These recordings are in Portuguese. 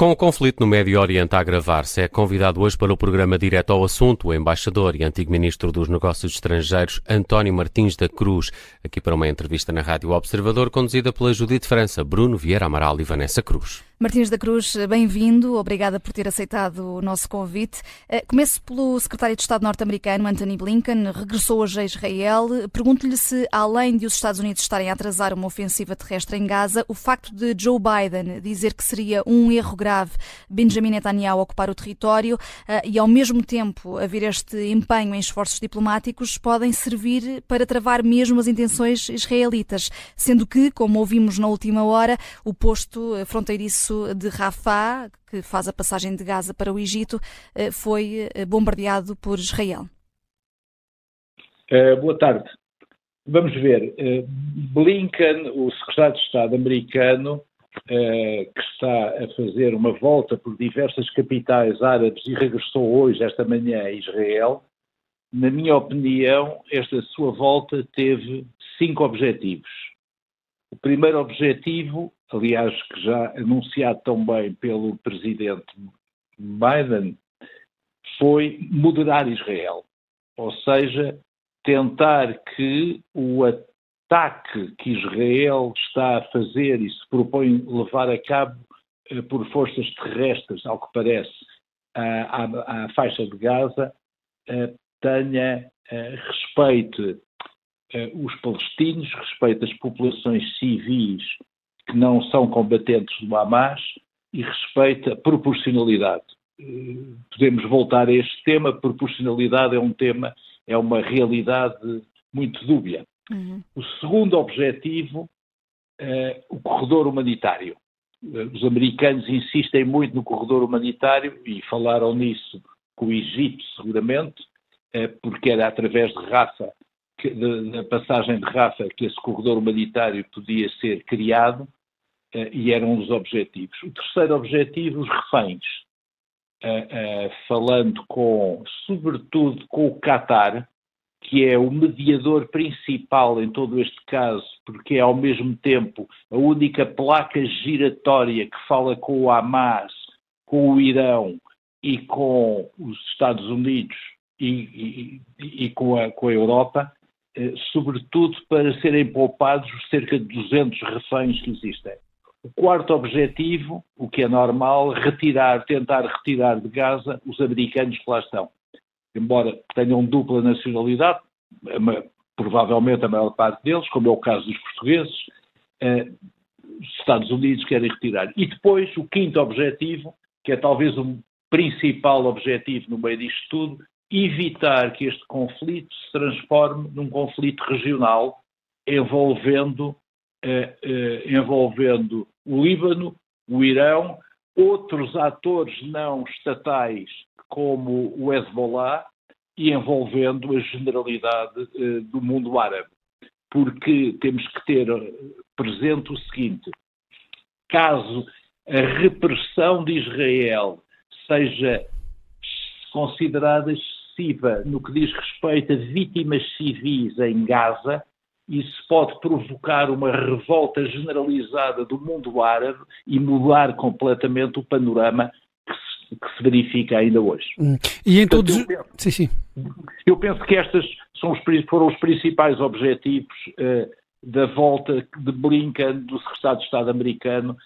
Com o conflito no Médio Oriente a agravar-se, é convidado hoje para o programa Direto ao Assunto o embaixador e antigo ministro dos Negócios Estrangeiros António Martins da Cruz, aqui para uma entrevista na Rádio Observador, conduzida pela Judite França, Bruno Vieira Amaral e Vanessa Cruz. Martins da Cruz, bem-vindo, obrigada por ter aceitado o nosso convite. Eh, começo pelo secretário de Estado norte-americano, Anthony Blinken, regressou hoje a Israel. Pergunto-lhe se, além de os Estados Unidos estarem a atrasar uma ofensiva terrestre em Gaza, o facto de Joe Biden dizer que seria um erro grave Benjamin Netanyahu ocupar o território eh, e, ao mesmo tempo, haver este empenho em esforços diplomáticos podem servir para travar mesmo as intenções israelitas, sendo que, como ouvimos na última hora, o posto fronteiriço de Rafah, que faz a passagem de Gaza para o Egito, eh, foi eh, bombardeado por Israel. Uh, boa tarde. Vamos ver. Uh, Blinken, o secretário de Estado americano, uh, que está a fazer uma volta por diversas capitais árabes e regressou hoje, esta manhã, a Israel, na minha opinião, esta sua volta teve cinco objetivos. O primeiro objetivo, aliás, que já anunciado tão bem pelo presidente Biden, foi moderar Israel. Ou seja, tentar que o ataque que Israel está a fazer e se propõe levar a cabo eh, por forças terrestres, ao que parece, à, à, à faixa de Gaza, eh, tenha eh, respeito os palestinos, respeita as populações civis que não são combatentes do Hamas e respeita a proporcionalidade. Eh, podemos voltar a este tema, proporcionalidade é um tema, é uma realidade muito dúbia. Uhum. O segundo objetivo é o corredor humanitário. Os americanos insistem muito no corredor humanitário e falaram nisso com o Egito, seguramente, porque era através de Rafa da passagem de Rafa que esse corredor humanitário podia ser criado e era um dos objetivos. O terceiro objetivo, os reféns. Uh, uh, falando com, sobretudo com o Qatar, que é o mediador principal em todo este caso, porque é ao mesmo tempo a única placa giratória que fala com o Hamas, com o Irão e com os Estados Unidos e, e, e com, a, com a Europa, eh, sobretudo para serem poupados os cerca de 200 reféns que existem. O quarto objetivo, o que é normal, retirar, tentar retirar de Gaza os americanos que lá estão. Embora tenham dupla nacionalidade, provavelmente a maior parte deles, como é o caso dos portugueses, eh, os Estados Unidos querem retirar. E depois, o quinto objetivo, que é talvez o principal objetivo no meio disto tudo, evitar que este conflito se transforme num conflito regional envolvendo, eh, eh, envolvendo o Líbano, o Irão, outros atores não estatais como o Hezbollah e envolvendo a generalidade eh, do mundo árabe. Porque temos que ter presente o seguinte: caso a repressão de Israel seja considerada excessiva no que diz respeito a vítimas civis em Gaza, isso pode provocar uma revolta generalizada do mundo árabe e mudar completamente o panorama que se, que se verifica ainda hoje. Hum. E em todos. Eu penso, sim, sim. Eu penso que estes são os, foram os principais objetivos uh, da volta de Blinken, do secretário de Estado americano,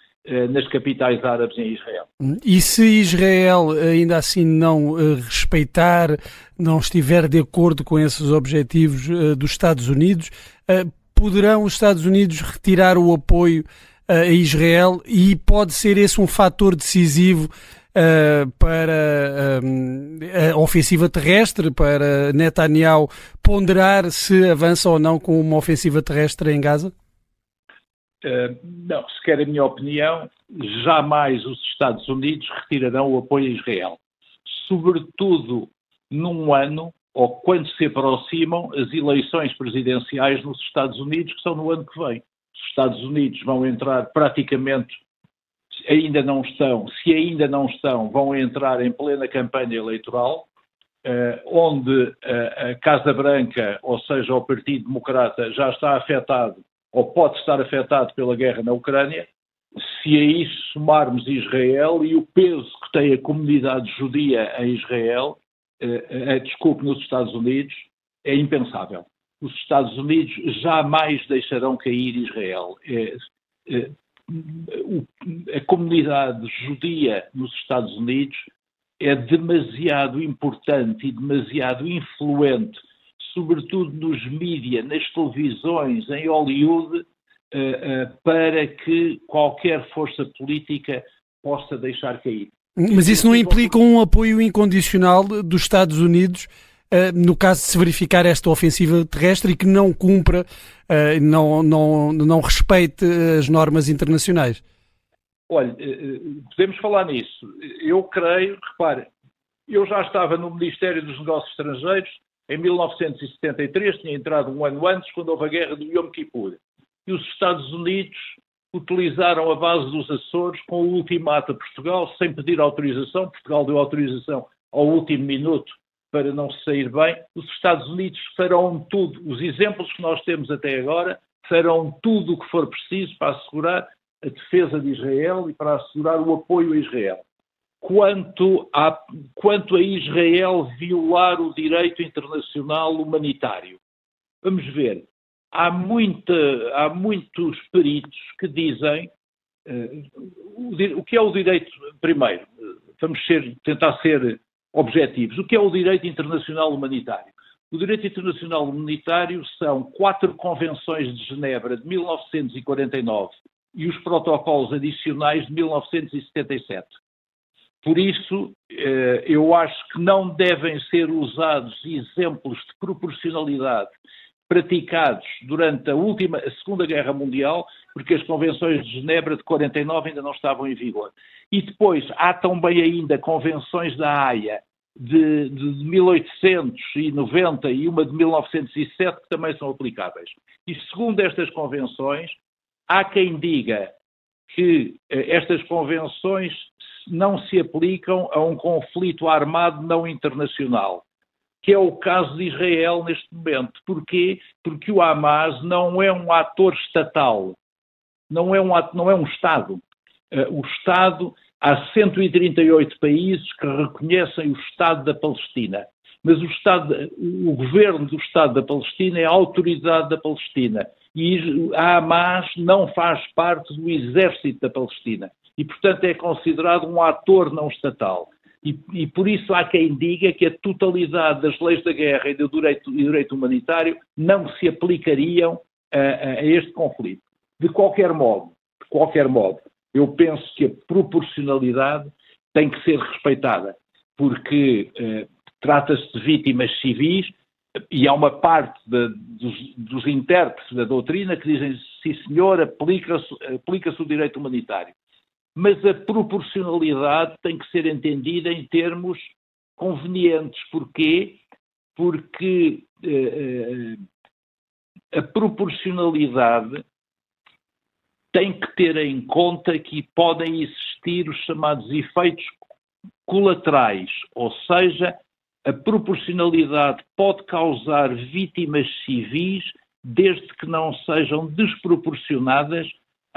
nas capitais árabes em Israel. E se Israel ainda assim não eh, respeitar, não estiver de acordo com esses objetivos eh, dos Estados Unidos, poderão os Estados Unidos retirar o apoio a Israel e pode ser esse um fator decisivo para a ofensiva terrestre, para Netanyahu ponderar se avança ou não com uma ofensiva terrestre em Gaza? Uh, não, se quer a minha opinião, jamais os Estados Unidos retirarão o apoio a Israel. Sobretudo num ano, ou quando se aproximam as eleições presidenciais nos Estados Unidos, que são no ano que vem. Os Estados Unidos vão entrar praticamente, ainda não estão, se ainda não estão, vão entrar em plena campanha eleitoral, uh, onde uh, a Casa Branca, ou seja, o Partido Democrata, já está afetado ou pode estar afetado pela guerra na Ucrânia, se a isso somarmos Israel e o peso que tem a comunidade judia em Israel, uh, uh, desculpe, nos Estados Unidos, é impensável. Os Estados Unidos jamais deixarão cair Israel. É, é, a comunidade judia nos Estados Unidos é demasiado importante e demasiado influente, sobretudo nos mídias, nas televisões, em Hollywood, uh, uh, para que qualquer força política possa deixar cair. Mas isso não implica um apoio incondicional dos Estados Unidos Uh, no caso de se verificar esta ofensiva terrestre e que não cumpra, não, não, não respeite as normas internacionais? Olha, podemos falar nisso. Eu creio, repare, eu já estava no Ministério dos Negócios Estrangeiros em 1973, tinha entrado um ano antes, quando houve a guerra do Yom Kippur. E os Estados Unidos utilizaram a base dos Açores com o ultimato a Portugal, sem pedir autorização. Portugal deu autorização ao último minuto para não sair bem. Os Estados Unidos farão tudo, os exemplos que nós temos até agora, farão tudo o que for preciso para assegurar a defesa de Israel e para assegurar o apoio a Israel. Quanto a, quanto a Israel violar o direito internacional humanitário, vamos ver, há, muita, há muitos peritos que dizem uh, o, que é o direito, primeiro, vamos ser, tentar ser objetivos, o que é o direito internacional humanitário. O direito internacional humanitário são quatro convenções de Genebra de 1949 e os protocolos adicionais de 1977. Por isso, eh, eu acho que não devem ser usados exemplos de proporcionalidade praticados durante a última, a Segunda Guerra Mundial, porque as convenções de Genebra de 49 ainda não estavam em vigor. E depois há também ainda convenções da Haia de, de 1890 e uma de 1907 que também são aplicáveis. E segundo estas convenções, há quem diga que eh, estas convenções não se aplicam a um conflito armado não internacional que é o caso de Israel neste momento. Porquê? Porque o Hamas não é um ator estatal, não é um, não é um Estado. Uh, o Estado, há 138 países que reconhecem o Estado da Palestina, mas o, Estado, o governo do Estado da Palestina é a autoridade da Palestina e a Hamas não faz parte do exército da Palestina e, portanto, é considerado um ator não estatal. E, e, por isso há quem diga que a totalidade das leis da guerra e do direito, direito humanitário não se aplicariam a, a, este conflito. De qualquer modo, de qualquer modo, eu penso que a proporcionalidade tem que ser respeitada, porque eh, trata-se de vítimas civis e há uma parte de, dos, dos, intérpretes da doutrina que dizem, sim senhor, aplica-se aplica o direito humanitário mas a proporcionalidade tem que ser entendida em termos convenientes. Porquê? Porque uh, a proporcionalidade tem que ter em conta que podem existir os chamados efeitos colaterais, ou seja, a proporcionalidade pode causar vítimas civis desde que não sejam desproporcionadas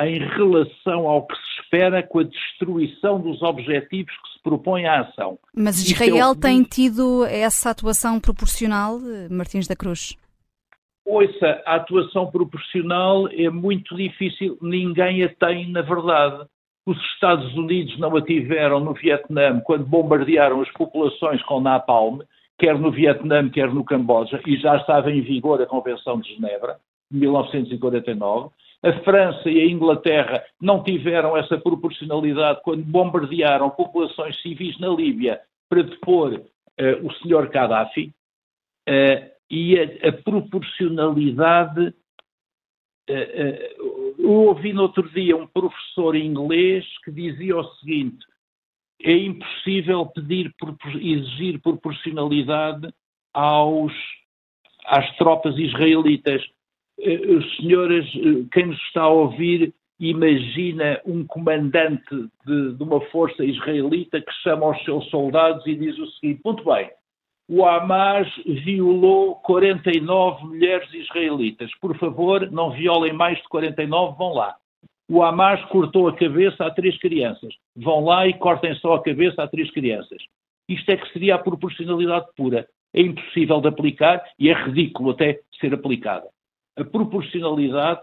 em relação ao que se espera com a destruição dos objetivos que se propõe à ação. Mas é Israel é tem tido essa atuação proporcional, Martins da Cruz? Ouça, a atuação proporcional é muito difícil, ninguém a tem na verdade. Os Estados Unidos não a tiveram no Vietnã quando bombardearam as populações com napalm, quer no Vietnã, quer no Camboja, e já estava em vigor a Convenção de Genebra, de 1949. A França e a Inglaterra não tiveram essa proporcionalidade quando bombardearam populações civis na Líbia para depor uh, o senhor Gaddafi. Uh, e a, a proporcionalidade. Uh, eu ouvi no outro dia um professor inglês que dizia o seguinte: é impossível pedir, exigir proporcionalidade aos, às tropas israelitas. Eh, senhoras, eh, quem nos está a ouvir, imagina um comandante de, de, uma força israelita que chama os seus soldados e diz o seguinte: muito bem, o Hamas violou 49 mulheres israelitas. Por favor, não violem mais de 49, vão lá. O Hamas cortou a cabeça a três crianças. Vão lá e cortem só a cabeça a três crianças. Isto é que seria a proporcionalidade pura. É impossível de aplicar e é ridículo até ser aplicada. A proporcionalidade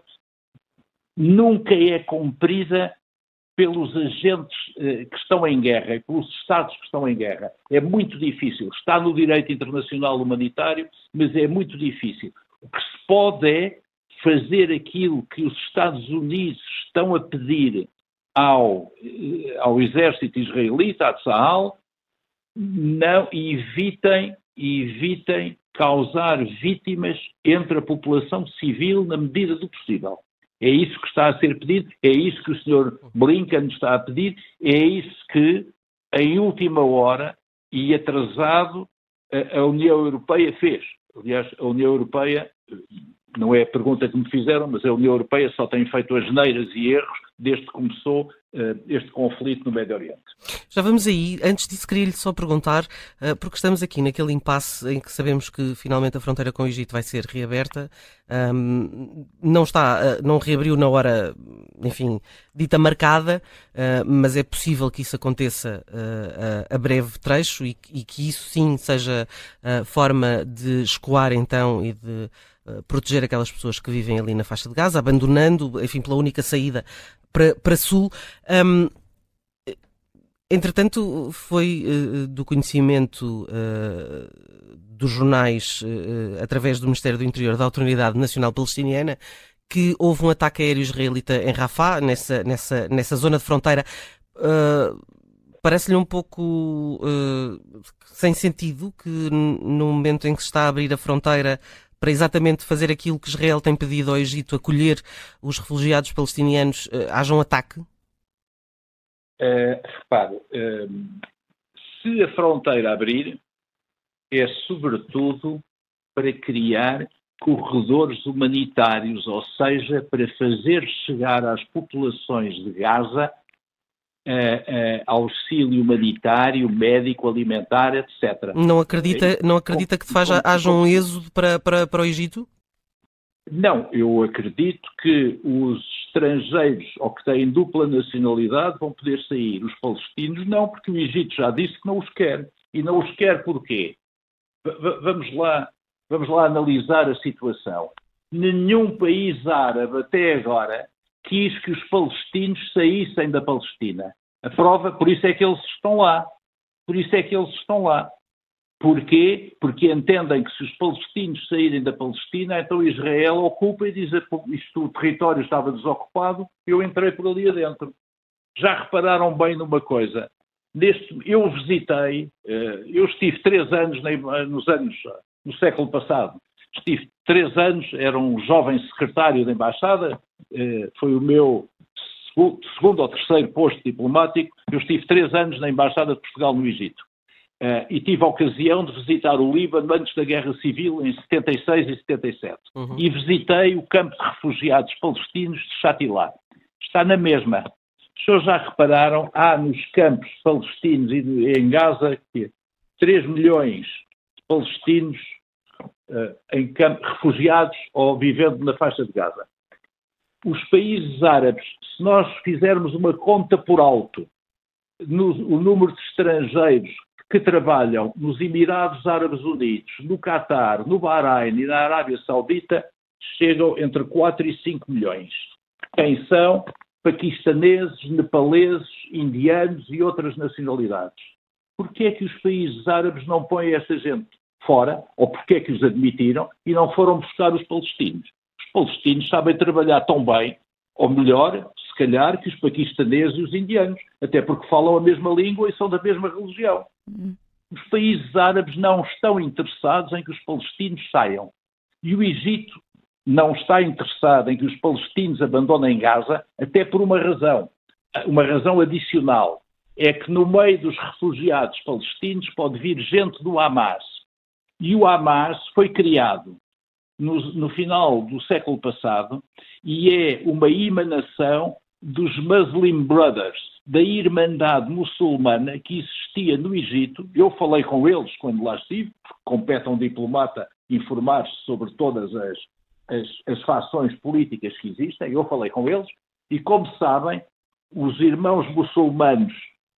nunca é cumprida pelos agentes eh, que estão em guerra, pelos Estados que estão em guerra. É muito difícil. Está no direito internacional humanitário, mas é muito difícil. O que se pode é fazer aquilo que os Estados Unidos estão a pedir ao, eh, ao exército israelita, a Tzahal, não evitem, evitem causar vítimas entre a população civil na medida do possível. É isso que está a ser pedido, é isso que o Sr. Blinken está a pedir, é isso que, em última hora e atrasado, a, União Europeia fez. Aliás, a União Europeia, não é a pergunta que me fizeram, mas a União Europeia só tem feito as neiras e erros desde que começou uh, este conflito no Médio Oriente. Já vamos aí. Antes disso, queria-lhe só perguntar, uh, porque estamos aqui naquele impasse em que sabemos que finalmente a fronteira com o Egito vai ser reaberta. Um, não está, uh, não reabriu na hora, enfim, dita marcada, mas é possível que isso aconteça a breve trecho e, que isso sim seja forma de escoar então e de proteger aquelas pessoas que vivem ali na faixa de Gaza, abandonando, enfim, pela única saída para, para Sul. Um, entretanto, foi uh, do conhecimento uh, dos jornais, uh, através do Ministério do Interior da Autoridade Nacional Palestiniana, que houve um ataque aéreo israelita em Rafah, nessa, nessa, nessa zona de fronteira. Parece-lhe um pouco sem sentido que no momento em que se está a abrir a fronteira para exatamente fazer aquilo que Israel tem pedido ao Egito, acolher os refugiados palestinianos, uh, haja um ataque? Uh, repare, uh, se a fronteira abrir, é sobretudo para criar corredores humanitários, ou seja, para fazer chegar às populações de Gaza uh, uh, auxílio humanitário, médico, alimentar, etc. Não acredita, não acredita que faz, haja um êxodo para, para, para o Egito? Não, eu acredito que os estrangeiros ou que têm dupla nacionalidade vão poder sair. Os palestinos não, porque o Egito já disse que não os quer. E não os quer porquê? V vamos lá, vamos lá analisar a situação. Nenhum país árabe até agora quis que os palestinos saíssem da Palestina. A prova, por isso é que eles estão lá. Por isso é que eles estão lá. Porquê? Porque entendem que se os palestinos saírem da Palestina, então Israel ocupa e diz isto o território estava desocupado, eu entrei por ali adentro. Já repararam bem numa coisa? Neste, eu visitei, eh, eu estive três anos nos anos, no século passado, estive três anos, era um jovem secretário da embaixada, eh, foi o meu segundo ou terceiro posto diplomático. Eu estive três anos na Embaixada de Portugal no Egito. Uh, e tive a ocasião de visitar o Líbano antes da Guerra Civil, em 76 e 77. Uhum. E visitei o campo de refugiados palestinos de Chatilá. Está na mesma. As pessoas já repararam, há nos campos palestinos e em Gaza 3 milhões de palestinos em campos, refugiados ou vivendo na faixa de Gaza os países árabes, se nós fizermos uma conta por alto, no, o número de estrangeiros que trabalham nos Emirados Árabes Unidos, no Catar, no Bahrein e na Arábia Saudita, chegam entre 4 e 5 milhões. Quem são? Paquistaneses, nepaleses, indianos e outras nacionalidades. Porquê é que os países árabes não põem esta gente fora, ou porquê é que os admitiram e não foram buscar os palestinos? palestinos sabem trabalhar tão bem, ou melhor, se calhar, que os paquistaneses e os indianos, até porque falam a mesma língua e são da mesma religião. Uhum. Os países árabes não estão interessados em que os palestinos saiam. E o Egito não está interessado em que os palestinos abandonem Gaza, até por uma razão, uma razão adicional. É que no meio dos refugiados palestinos pode vir gente do Hamas. E o Hamas foi criado no, no final do século passado e é uma emanação dos Muslim Brothers, da Irmandade Muçulmana que existia no Egito. Eu falei com eles quando lá estive, porque compete a um diplomata informar-se sobre todas as, as, as fações políticas que existem. Eu falei com eles E como sabem, os irmãos muçulmanos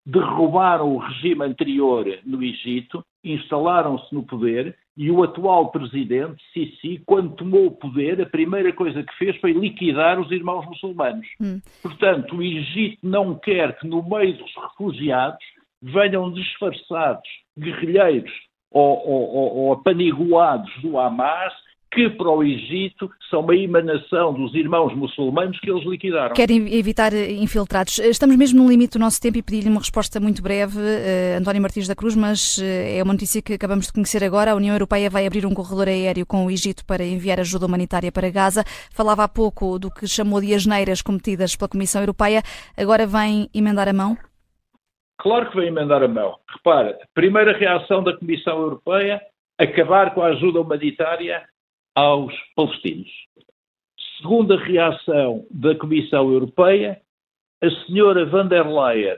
derrubaram o regime anterior no Egito, instalaram-se no poder e o atual presidente, Sisi, quando tomou o poder, a primeira coisa que fez foi liquidar os irmãos muçulmanos. Hum. Portanto, o Egito não quer que no meio dos refugiados venham disfarçados guerrilheiros ou, ou, ou apaniguados do Hamas que para o Egito são uma emanação dos irmãos muçulmanos que eles liquidaram. Querem evitar infiltrados. Estamos mesmo no limite do nosso tempo e pedir-lhe uma resposta muito breve, uh, António Martins da Cruz, mas uh, é uma notícia que acabamos de conhecer agora. A União Europeia vai abrir um corredor aéreo com o Egito para enviar ajuda humanitária para Gaza. Falava há pouco do que chamou de asneiras cometidas pela Comissão Europeia. Agora vem emendar a mão? Claro que vem emendar a mão. Repara, primeira reação da Comissão Europeia, acabar com a ajuda humanitária aos palestinos. Segunda reação da Comissão Europeia, a senhora van der Leyen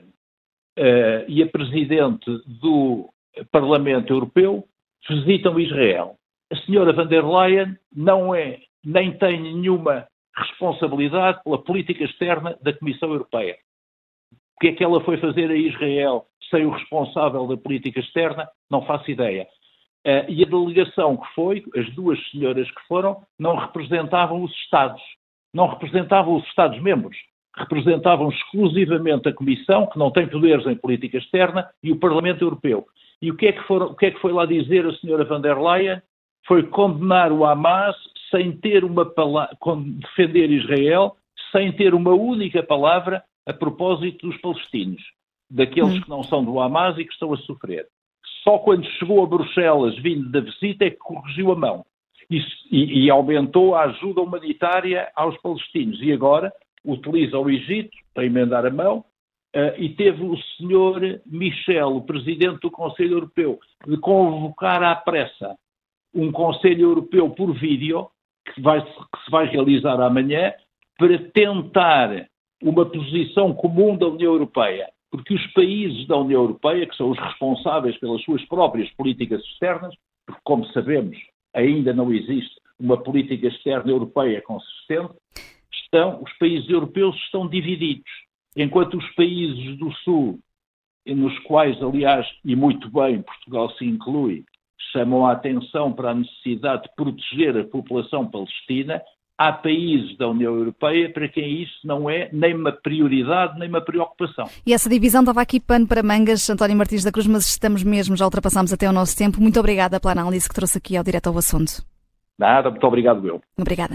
uh, e a presidente do Parlamento Europeu visitam Israel. A senhora van der Leyen não é, nem tem nenhuma responsabilidade pela política externa da Comissão Europeia. O que é que ela foi fazer a Israel sem o responsável da política externa? Não faço ideia. Uh, e a delegação que foi, as duas senhoras que foram, não representavam os Estados, não representavam os Estados-membros, representavam exclusivamente a Comissão, que não tem poderes em política externa, e o Parlamento Europeu. E o que é que, foram, o que, é que foi lá dizer a senhora van der Leyen? Foi condenar o Hamas sem ter uma palavra, defender Israel, sem ter uma única palavra a propósito dos palestinos, daqueles hum. que não são do Hamas e que estão a sofrer. Só quando chegou a Bruxelas, vindo da visita, é que corrigiu a mão e, e, e aumentou a ajuda humanitária aos palestinos. E agora utiliza o Egito para emendar a mão Uh, e teve o senhor Michel, o presidente do Conselho Europeu, de convocar à pressa um Conselho Europeu por vídeo, que, vai, que, se vai realizar amanhã, para tentar uma posição comum da União Europeia porque os países da União Europeia, que são os responsáveis pelas suas próprias políticas externas, porque, como sabemos, ainda não existe uma política externa europeia consistente, estão, os países europeus estão divididos. Enquanto os países do Sul, nos quais, aliás, e muito bem, Portugal se inclui, chamam a atenção para a necessidade de proteger a população palestina, há países da União Europeia para quem isso não é nem uma prioridade, nem uma preocupação. E essa divisão estava aqui pano para mangas, António Martins da Cruz, mas estamos mesmo, já ultrapassamos até o nosso tempo. Muito obrigada pela análise que trouxe aqui ao direto ao assunto. Nada, muito obrigado eu. Obrigada.